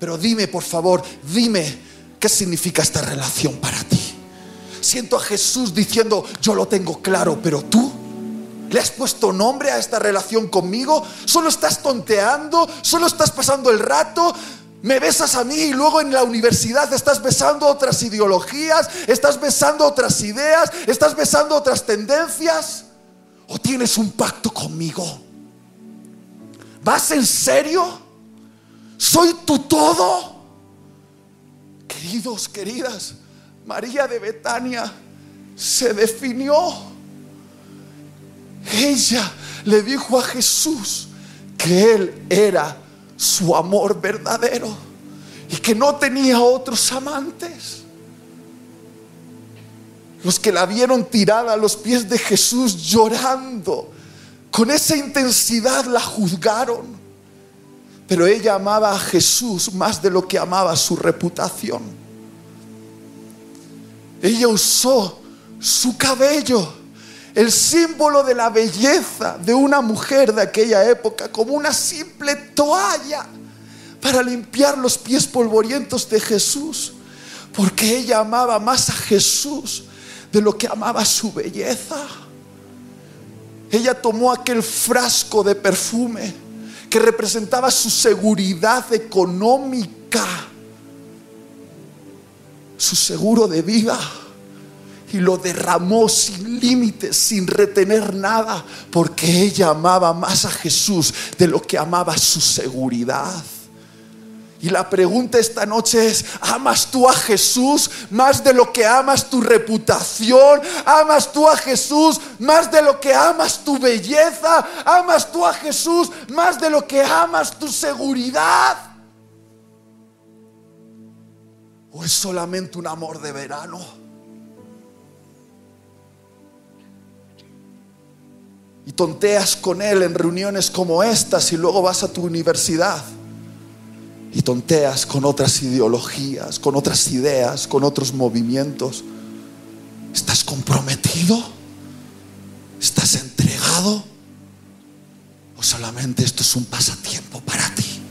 Pero dime, por favor, dime, ¿qué significa esta relación para ti? Siento a Jesús diciendo, yo lo tengo claro, pero tú ¿Le has puesto nombre a esta relación conmigo? ¿Solo estás tonteando? ¿Solo estás pasando el rato? Me besas a mí y luego en la universidad estás besando otras ideologías, estás besando otras ideas, estás besando otras tendencias. ¿O tienes un pacto conmigo? ¿Vas en serio? ¿Soy tu todo? Queridos, queridas, María de Betania se definió. Ella le dijo a Jesús que Él era su amor verdadero y que no tenía otros amantes. Los que la vieron tirada a los pies de Jesús llorando, con esa intensidad la juzgaron. Pero ella amaba a Jesús más de lo que amaba su reputación. Ella usó su cabello, el símbolo de la belleza de una mujer de aquella época, como una simple toalla para limpiar los pies polvorientos de Jesús, porque ella amaba más a Jesús de lo que amaba su belleza. Ella tomó aquel frasco de perfume que representaba su seguridad económica su seguro de vida y lo derramó sin límites, sin retener nada, porque ella amaba más a Jesús de lo que amaba su seguridad. Y la pregunta esta noche es, ¿amas tú a Jesús más de lo que amas tu reputación? ¿Amas tú a Jesús más de lo que amas tu belleza? ¿Amas tú a Jesús más de lo que amas tu seguridad? ¿O es solamente un amor de verano? Y tonteas con Él en reuniones como estas y luego vas a tu universidad y tonteas con otras ideologías, con otras ideas, con otros movimientos. ¿Estás comprometido? ¿Estás entregado? ¿O solamente esto es un pasatiempo para ti?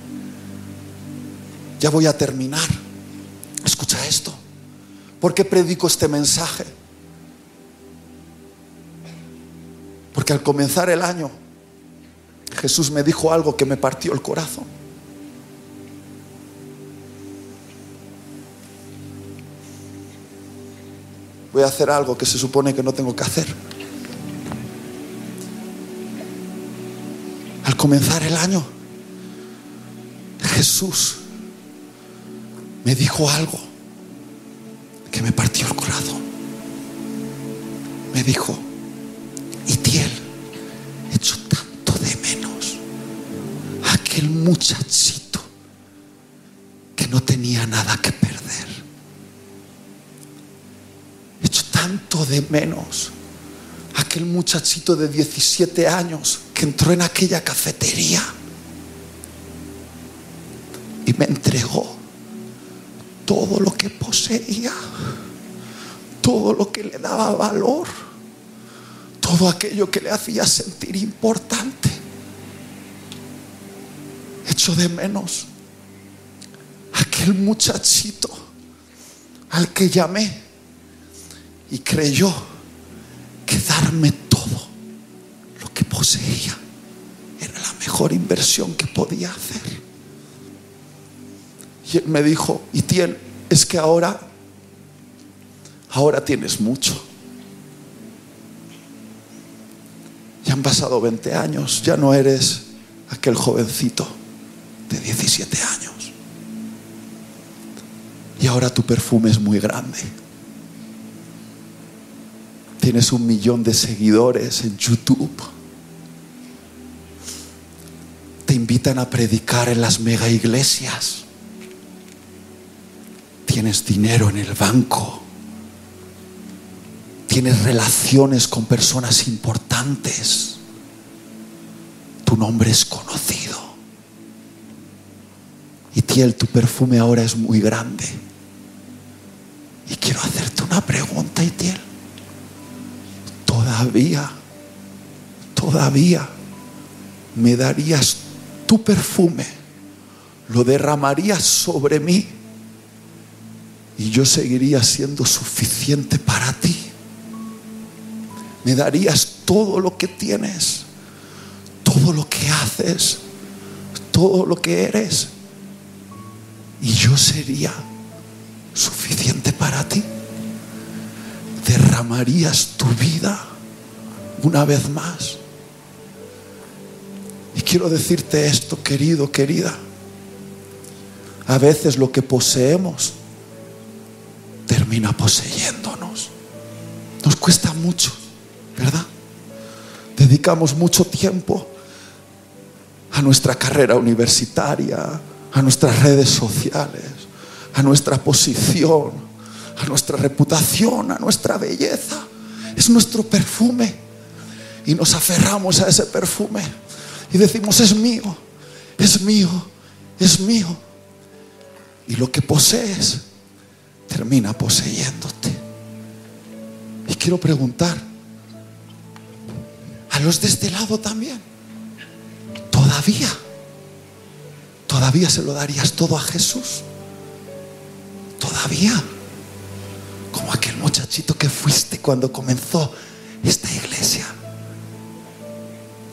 Ya voy a terminar. Escucha esto. ¿Por qué predico este mensaje? Porque al comenzar el año, Jesús me dijo algo que me partió el corazón. Voy a hacer algo que se supone que no tengo que hacer. Al comenzar el año, Jesús me dijo algo que me partió el corazón. Me dijo, Itiel, hecho tanto de menos aquel muchachito que no tenía nada que perder. Hecho tanto de menos aquel muchachito de 17 años que entró en aquella cafetería y me entregó todo lo que poseía, todo lo que le daba valor, todo aquello que le hacía sentir importante. Hecho de menos aquel muchachito al que llamé y creyó que darme todo lo que poseía era la mejor inversión que podía hacer. Y él me dijo, Itiel, es que ahora, ahora tienes mucho. Ya han pasado 20 años, ya no eres aquel jovencito de 17 años. Y ahora tu perfume es muy grande. Tienes un millón de seguidores en YouTube. Te invitan a predicar en las mega iglesias tienes dinero en el banco, tienes relaciones con personas importantes, tu nombre es conocido. Y tu perfume ahora es muy grande. Y quiero hacerte una pregunta, Itiel. Todavía, todavía me darías tu perfume, lo derramarías sobre mí y yo seguiría siendo suficiente para ti. Me darías todo lo que tienes, todo lo que haces, todo lo que eres. Y yo sería suficiente para ti. Derramarías tu vida una vez más. Y quiero decirte esto, querido, querida. A veces lo que poseemos termina poseyéndonos. Nos cuesta mucho, ¿verdad? Dedicamos mucho tiempo a nuestra carrera universitaria, a nuestras redes sociales, a nuestra posición, a nuestra reputación, a nuestra belleza. Es nuestro perfume. Y nos aferramos a ese perfume y decimos, es mío, es mío, es mío. Y lo que posees termina poseyéndote. Y quiero preguntar a los de este lado también, todavía, todavía se lo darías todo a Jesús. Todavía, como aquel muchachito que fuiste cuando comenzó esta iglesia.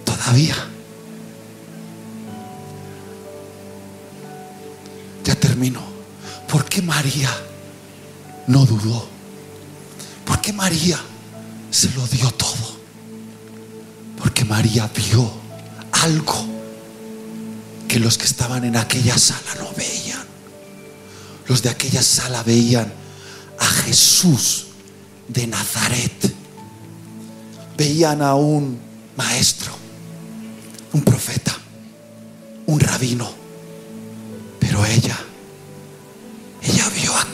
Todavía. Ya termino. ¿Por qué María? No dudó. Porque María se lo dio todo. Porque María vio algo que los que estaban en aquella sala no veían. Los de aquella sala veían a Jesús de Nazaret. Veían a un maestro, un profeta, un rabino. Pero ella, ella vio a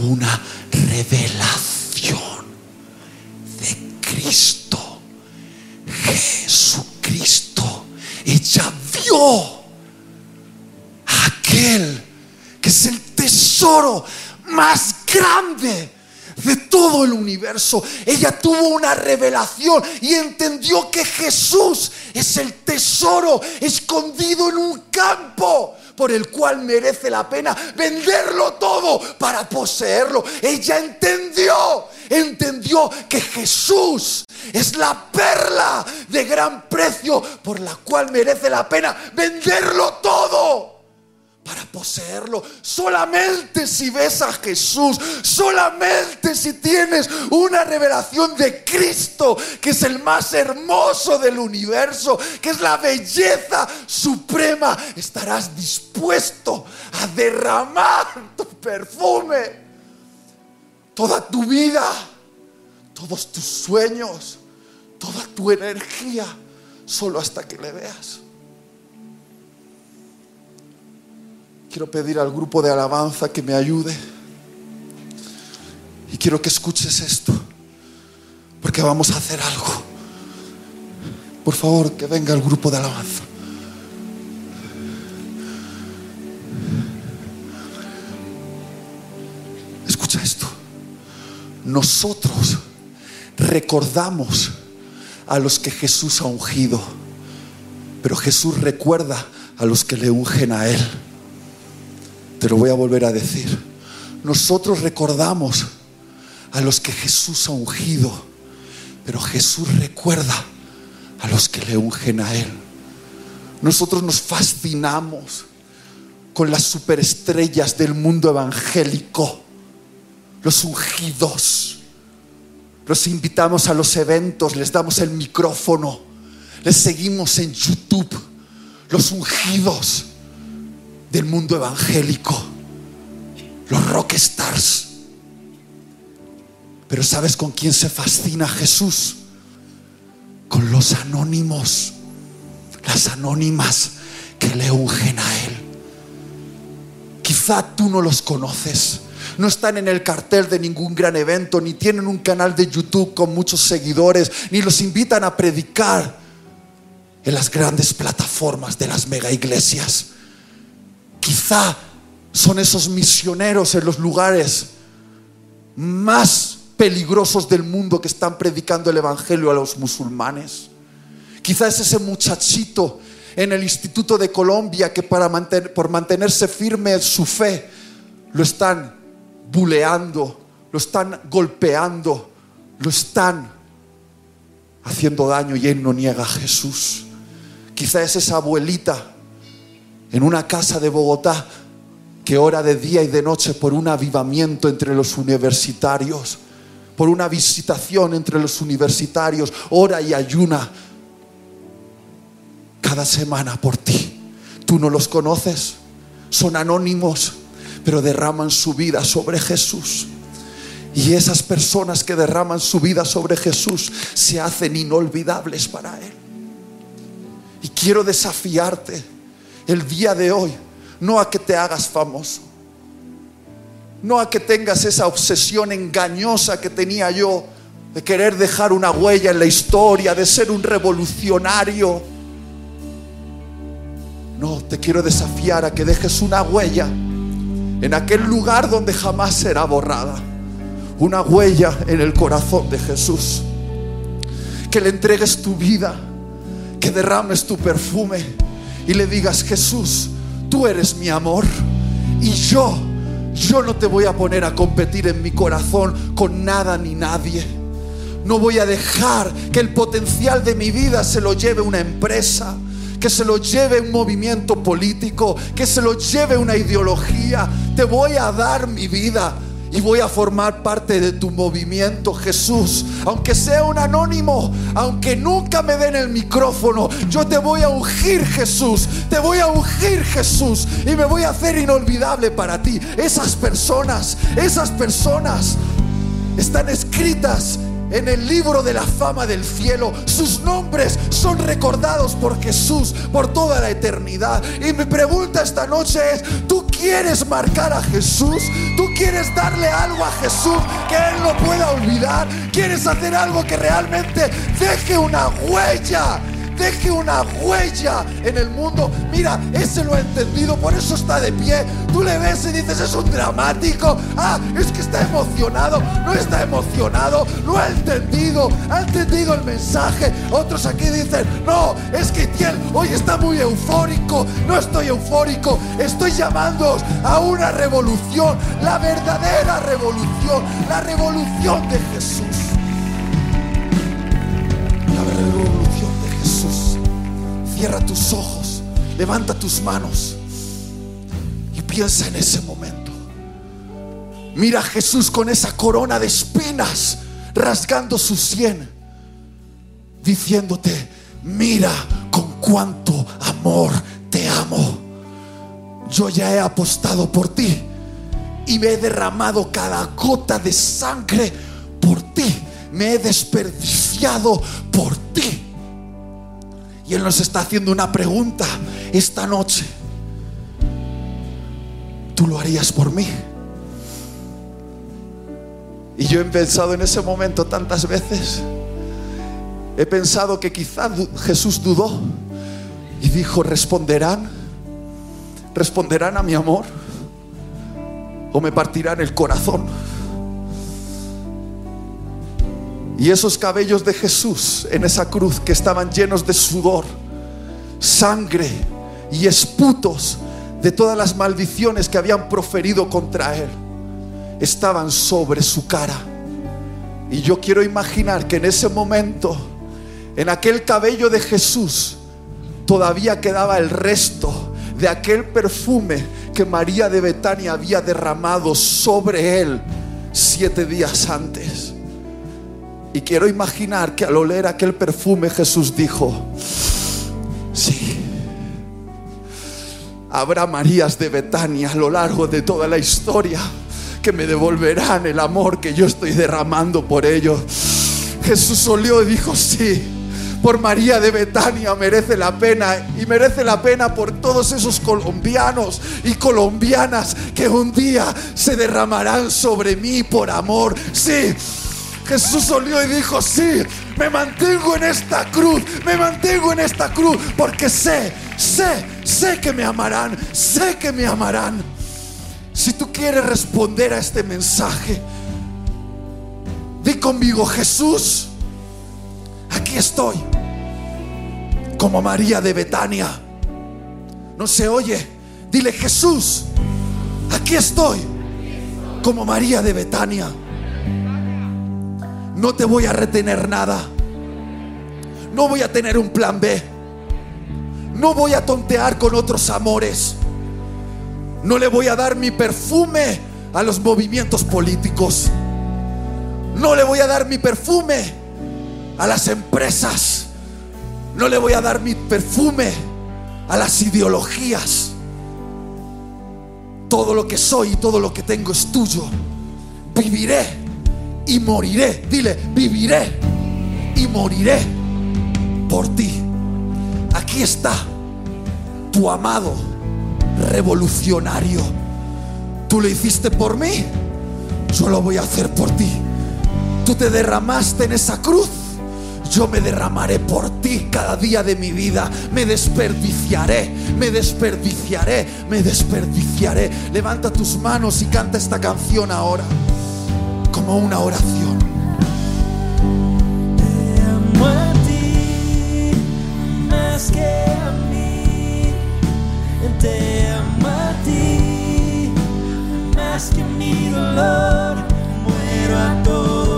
una revelación de Cristo, Jesucristo. Ella vio a aquel que es el tesoro más grande de todo el universo. Ella tuvo una revelación y entendió que Jesús es el tesoro escondido en un campo por el cual merece la pena venderlo todo para poseerlo. Ella entendió, entendió que Jesús es la perla de gran precio por la cual merece la pena venderlo todo para poseerlo. Solamente si ves a Jesús, solamente si tienes una revelación de Cristo, que es el más hermoso del universo, que es la belleza suprema, estarás dispuesto a derramar tu perfume, toda tu vida, todos tus sueños, toda tu energía, solo hasta que le veas. Quiero pedir al grupo de alabanza que me ayude. Y quiero que escuches esto. Porque vamos a hacer algo. Por favor, que venga el grupo de alabanza. Escucha esto. Nosotros recordamos a los que Jesús ha ungido. Pero Jesús recuerda a los que le ungen a Él. Te lo voy a volver a decir. Nosotros recordamos a los que Jesús ha ungido, pero Jesús recuerda a los que le ungen a Él. Nosotros nos fascinamos con las superestrellas del mundo evangélico, los ungidos. Los invitamos a los eventos, les damos el micrófono, les seguimos en YouTube, los ungidos del mundo evangélico, los rockstars. Pero ¿sabes con quién se fascina Jesús? Con los anónimos, las anónimas que le ungen a Él. Quizá tú no los conoces, no están en el cartel de ningún gran evento, ni tienen un canal de YouTube con muchos seguidores, ni los invitan a predicar en las grandes plataformas de las mega iglesias. Quizá son esos misioneros en los lugares más peligrosos del mundo que están predicando el Evangelio a los musulmanes. Quizá es ese muchachito en el Instituto de Colombia que para por mantenerse firme en su fe lo están buleando, lo están golpeando, lo están haciendo daño y él no niega a Jesús. Quizá es esa abuelita en una casa de Bogotá que ora de día y de noche por un avivamiento entre los universitarios, por una visitación entre los universitarios, ora y ayuna cada semana por ti. Tú no los conoces, son anónimos, pero derraman su vida sobre Jesús. Y esas personas que derraman su vida sobre Jesús se hacen inolvidables para Él. Y quiero desafiarte el día de hoy, no a que te hagas famoso, no a que tengas esa obsesión engañosa que tenía yo de querer dejar una huella en la historia, de ser un revolucionario. No, te quiero desafiar a que dejes una huella en aquel lugar donde jamás será borrada. Una huella en el corazón de Jesús. Que le entregues tu vida, que derrames tu perfume y le digas, Jesús, tú eres mi amor y yo, yo no te voy a poner a competir en mi corazón con nada ni nadie. No voy a dejar que el potencial de mi vida se lo lleve una empresa, que se lo lleve un movimiento político, que se lo lleve una ideología. Te voy a dar mi vida y voy a formar parte de tu movimiento, Jesús. Aunque sea un anónimo, aunque nunca me den el micrófono, yo te voy a ungir, Jesús. Te voy a ungir, Jesús. Y me voy a hacer inolvidable para ti. Esas personas, esas personas están escritas en el libro de la fama del cielo. Sus nombres son recordados por Jesús por toda la eternidad. Y mi pregunta esta noche es, ¿tú quieres marcar a Jesús? ¿Tú quieres darle algo a Jesús que Él no pueda olvidar? ¿Quieres hacer algo que realmente deje una huella? Deje una huella en el mundo. Mira, ese lo ha entendido, por eso está de pie. Tú le ves y dices, es un dramático. Ah, es que está emocionado. No está emocionado, lo ha entendido. Ha entendido el mensaje. Otros aquí dicen, no, es que Tiel hoy está muy eufórico. No estoy eufórico, estoy llamando a una revolución, la verdadera revolución, la revolución de Jesús. Cierra tus ojos, levanta tus manos y piensa en ese momento. Mira a Jesús con esa corona de espinas rasgando su sien, diciéndote, mira con cuánto amor te amo. Yo ya he apostado por ti y me he derramado cada gota de sangre por ti. Me he desperdiciado por ti. Y Él nos está haciendo una pregunta esta noche. ¿Tú lo harías por mí? Y yo he pensado en ese momento tantas veces. He pensado que quizá Jesús dudó y dijo, responderán, responderán a mi amor o me partirán el corazón. Y esos cabellos de Jesús en esa cruz que estaban llenos de sudor, sangre y esputos de todas las maldiciones que habían proferido contra él, estaban sobre su cara. Y yo quiero imaginar que en ese momento, en aquel cabello de Jesús, todavía quedaba el resto de aquel perfume que María de Betania había derramado sobre él siete días antes. Y quiero imaginar que al oler aquel perfume Jesús dijo, sí, habrá Marías de Betania a lo largo de toda la historia que me devolverán el amor que yo estoy derramando por ellos. Jesús olió y dijo, sí por María de Betania merece la pena y merece la pena por todos esos colombianos y colombianas que un día se derramarán sobre mí por amor. Sí, Jesús olió y dijo, sí, me mantengo en esta cruz, me mantengo en esta cruz porque sé, sé, sé que me amarán, sé que me amarán. Si tú quieres responder a este mensaje, di conmigo, Jesús, aquí estoy, como María de Betania. No se oye, dile Jesús, aquí estoy, como María de Betania. No te voy a retener nada. No voy a tener un plan B. No voy a tontear con otros amores. No le voy a dar mi perfume a los movimientos políticos. No le voy a dar mi perfume a las empresas. No le voy a dar mi perfume a las ideologías. Todo lo que soy y todo lo que tengo es tuyo. Viviré y moriré. Dile, viviré y moriré por ti. Aquí está tu amado revolucionario. Tú lo hiciste por mí, yo lo voy a hacer por ti. Tú te derramaste en esa cruz yo me derramaré por ti cada día de mi vida. Me desperdiciaré, me desperdiciaré, me desperdiciaré. Levanta tus manos y canta esta canción ahora como una oración. Te amo a ti más que a mí. Te amo a ti más que mi dolor. Muero a todo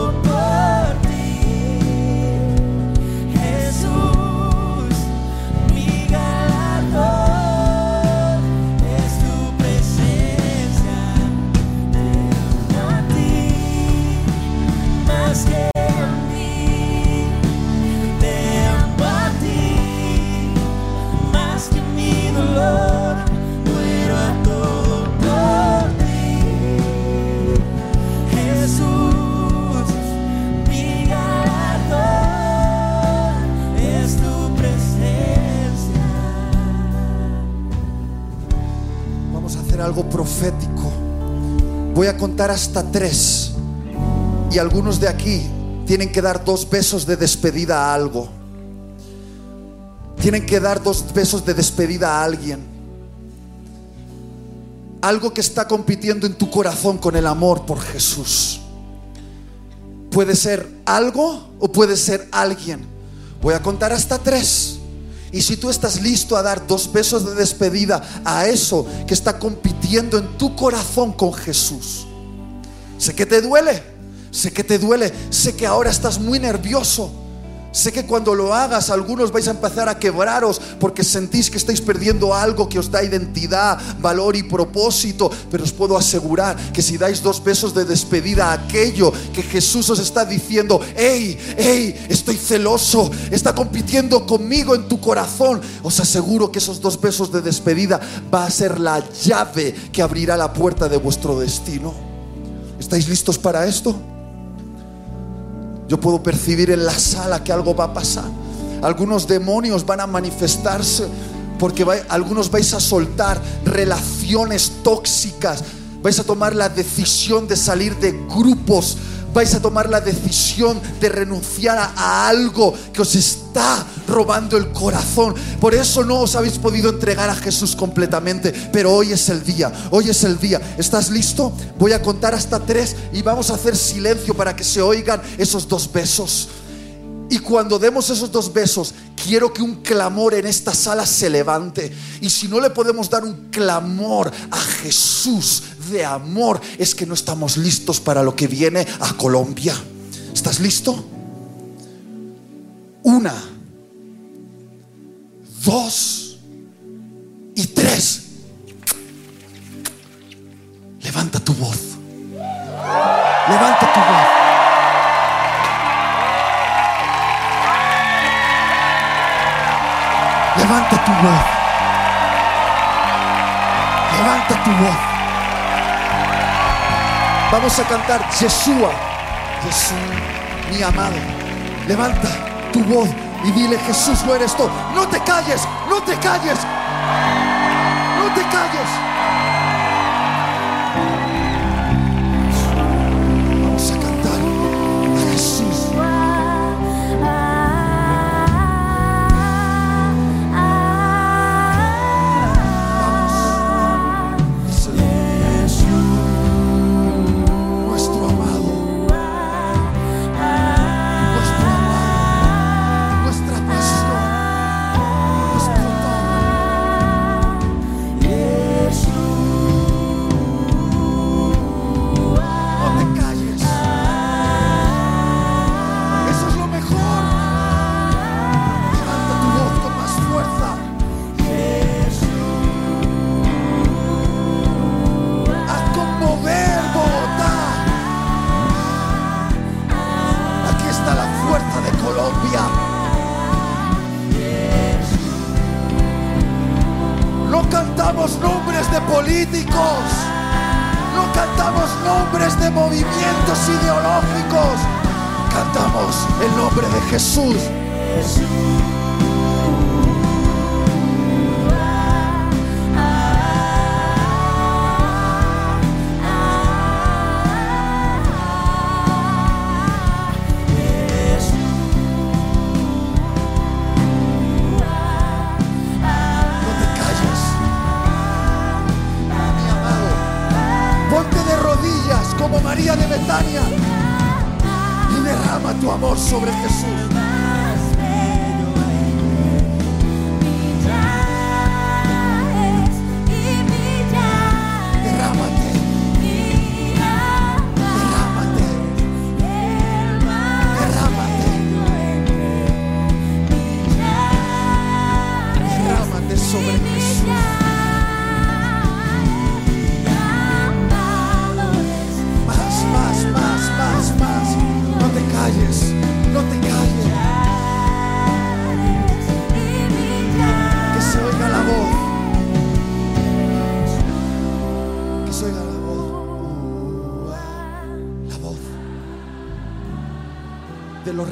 algo profético. Voy a contar hasta tres. Y algunos de aquí tienen que dar dos besos de despedida a algo. tienen que dar dos besos de despedida a alguien. Algo que está compitiendo en tu corazón con el amor por Jesús. Puede ser algo o puede ser alguien. Voy a contar hasta tres. Y si tú estás listo a dar dos besos de despedida a eso que está compitiendo en tu corazón con Jesús. Sé que te duele, sé que te duele, sé que ahora estás muy nervioso. Sé que cuando lo hagas algunos vais a empezar a quebraros porque sentís que estáis perdiendo algo que os da identidad, valor y propósito. Pero os puedo asegurar que si dais dos besos de despedida a aquello que Jesús os está diciendo, hey, hey, estoy celoso, está compitiendo conmigo en tu corazón, os aseguro que esos dos besos de despedida va a ser la llave que abrirá la puerta de vuestro destino. ¿Estáis listos para esto? Yo puedo percibir en la sala que algo va a pasar. Algunos demonios van a manifestarse porque algunos vais a soltar relaciones tóxicas. Vais a tomar la decisión de salir de grupos. Vais a tomar la decisión de renunciar a, algo que os está robando el corazón. Por eso no os habéis podido entregar a Jesús completamente. Pero hoy es el día. Hoy es el día. ¿Estás listo? Voy a contar hasta tres y vamos a hacer silencio para que se oigan esos dos besos. Y cuando demos esos dos besos, quiero que un clamor en esta sala se levante. Y si no le podemos dar un clamor a Jesús de amor, es que no estamos listos para lo que viene a Colombia. ¿Estás listo? Una, dos y tres. Levanta tu voz. Levanta tu voz. Levanta tu voz. Levanta tu voz. Vamos a cantar Yeshua. Jesús, mi amado. Levanta tu voz y dile Jesús, no eres tú. No te calles, no te calles. No te calles.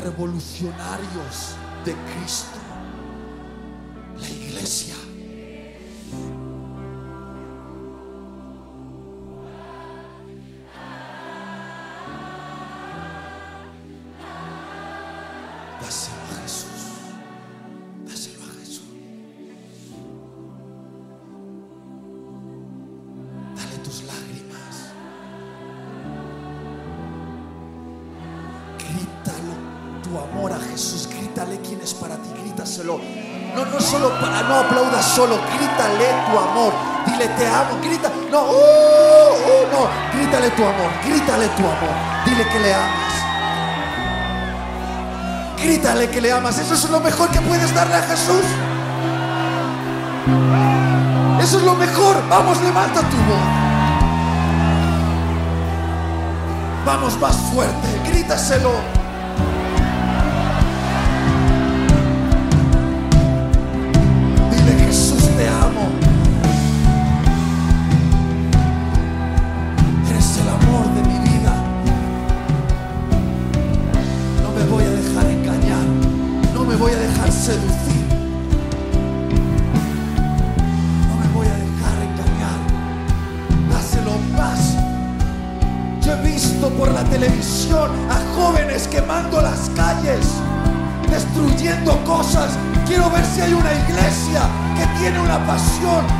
Revolucionarios de Cristo. tu amor, grítale tu amor, dile que le amas. Grítale que le amas, eso es lo mejor que puedes darle a Jesús. Eso es lo mejor, vamos, levanta tu voz. Vamos más fuerte, grítaselo. Scott.